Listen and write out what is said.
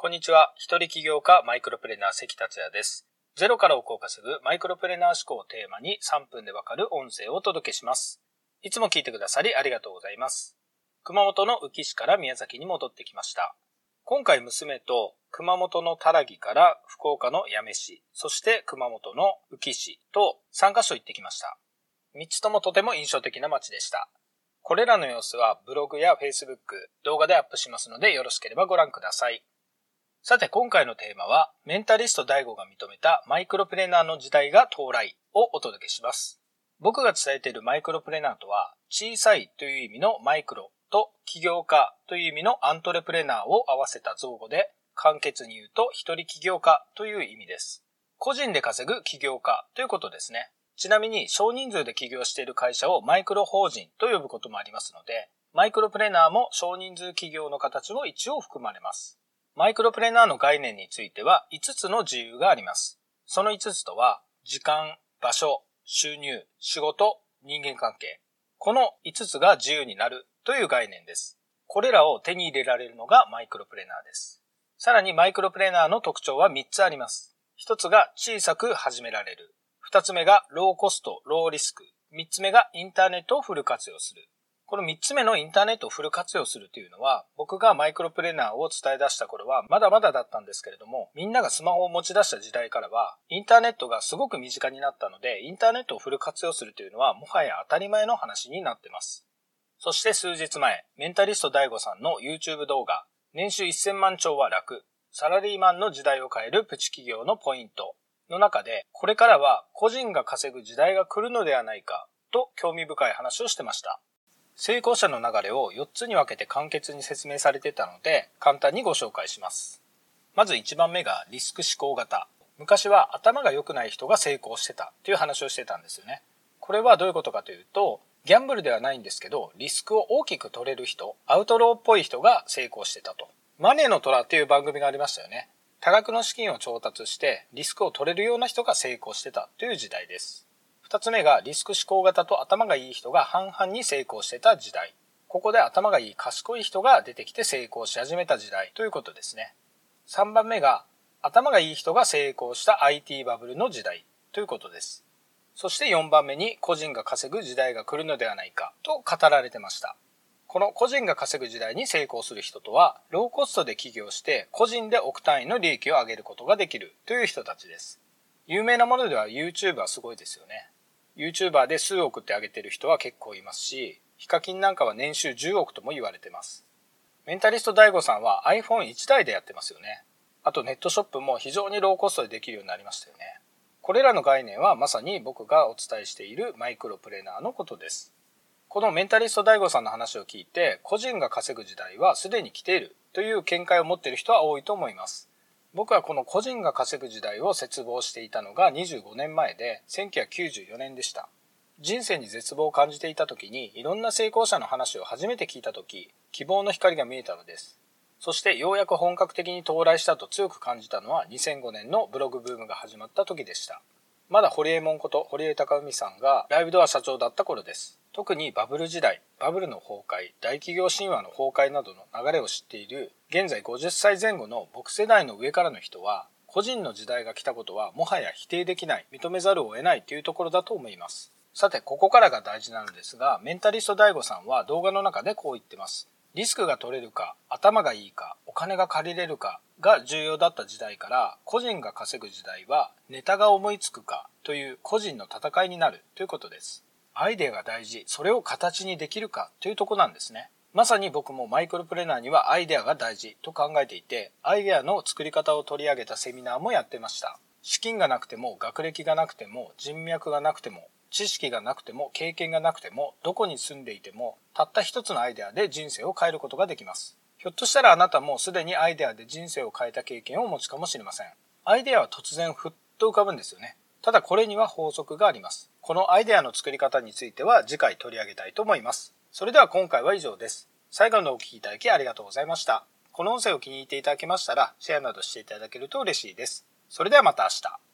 こんにちは。一人起業家マイクロプレーナー関達也です。ゼロから億を稼ぐマイクロプレーナー思考をテーマに3分でわかる音声をお届けします。いつも聞いてくださりありがとうございます。熊本の宇城市から宮崎に戻ってきました。今回娘と熊本のたらぎから福岡の八女市、そして熊本の宇城市と3カ所行ってきました。3つともとても印象的な街でした。これらの様子はブログや Facebook、動画でアップしますのでよろしければご覧ください。さて今回のテーマは、メンタリスト DAIGO が認めたマイクロプレーナーの時代が到来をお届けします。僕が伝えているマイクロプレーナーとは、小さいという意味のマイクロと起業家という意味のアントレプレーナーを合わせた造語で、簡潔に言うと一人起業家という意味です。個人で稼ぐ起業家ということですね。ちなみに少人数で起業している会社をマイクロ法人と呼ぶこともありますので、マイクロプレーナーも少人数企業の形も一応含まれます。マイクロプレーナーの概念については5つの自由があります。その5つとは、時間、場所、収入、仕事、人間関係。この5つが自由になるという概念です。これらを手に入れられるのがマイクロプレーナーです。さらにマイクロプレーナーの特徴は3つあります。1つが小さく始められる。2つ目がローコスト、ローリスク。3つ目がインターネットをフル活用する。この3つ目のインターネットをフル活用するというのは、僕がマイクロプレーナーを伝え出した頃はまだまだだったんですけれども、みんながスマホを持ち出した時代からは、インターネットがすごく身近になったので、インターネットをフル活用するというのは、もはや当たり前の話になってます。そして数日前、メンタリスト DAIGO さんの YouTube 動画、年収1000万兆は楽、サラリーマンの時代を変えるプチ企業のポイントの中で、これからは個人が稼ぐ時代が来るのではないかと興味深い話をしてました。成功者の流れを4つに分けて簡潔に説明されてたので、簡単にご紹介します。まず1番目がリスク思考型。昔は頭が良くない人が成功してたという話をしてたんですよね。これはどういうことかというと、ギャンブルではないんですけど、リスクを大きく取れる人、アウトローっぽい人が成功してたと。マネーの虎っていう番組がありましたよね。多額の資金を調達してリスクを取れるような人が成功してたという時代です。二つ目がリスク思考型と頭がいい人が半々に成功してた時代。ここで頭がいい賢い人が出てきて成功し始めた時代ということですね。3番目が頭がいい人が成功した IT バブルの時代ということです。そして4番目に個人が稼ぐ時代が来るのではないかと語られてました。この個人が稼ぐ時代に成功する人とは、ローコストで起業して個人で億単位の利益を上げることができるという人たちです。有名なものでは YouTube はすごいですよね。YouTuber で数億ってあげてる人は結構いますし、ヒカキンなんかは年収10億とも言われてます。メンタリスト DAIGO さんは iPhone1 台でやってますよね。あとネットショップも非常にローコストでできるようになりましたよね。これらの概念はまさに僕がお伝えしているマイクロプレーナーのことです。このメンタリスト DAIGO さんの話を聞いて、個人が稼ぐ時代はすでに来ているという見解を持っている人は多いと思います。僕はこの個人が稼ぐ時代を絶望していたのが25年前で1994年でした。人生に絶望を感じていた時にいろんな成功者の話を初めて聞いた時、希望の光が見えたのです。そしてようやく本格的に到来したと強く感じたのは2005年のブログブームが始まった時でした。まだ堀江門こと堀江貴文さんがライブドア社長だった頃です。特にバブル時代、バブルの崩壊、大企業神話の崩壊などの流れを知っている現在50歳前後の僕世代の上からの人は個人の時代が来たことはもはや否定できない、認めざるを得ないというところだと思います。さて、ここからが大事なのですが、メンタリスト DAIGO さんは動画の中でこう言ってます。リスクが取れるか、頭がいいか、お金が借りれるかが重要だった時代から個人が稼ぐ時代はネタが思いつくかという個人の戦いになるということです。アイデアが大事、それを形にできるかというとこなんですね。まさに僕もマイクロプレーナーにはアイデアが大事と考えていて、アイデアの作り方を取り上げたセミナーもやってました。資金がなくても、学歴がなくても、人脈がなくても、知識がなくても、経験がなくても、どこに住んでいても、たった一つのアイデアで人生を変えることができます。ひょっとしたらあなたもすでにアイデアで人生を変えた経験をお持ちかもしれません。アイデアは突然ふっと浮かぶんですよね。ただこれには法則があります。このアイデアの作り方については次回取り上げたいと思います。それでは今回は以上です。最後までお聴きいただきありがとうございました。この音声を気に入っていただけましたら、シェアなどしていただけると嬉しいです。それではまた明日。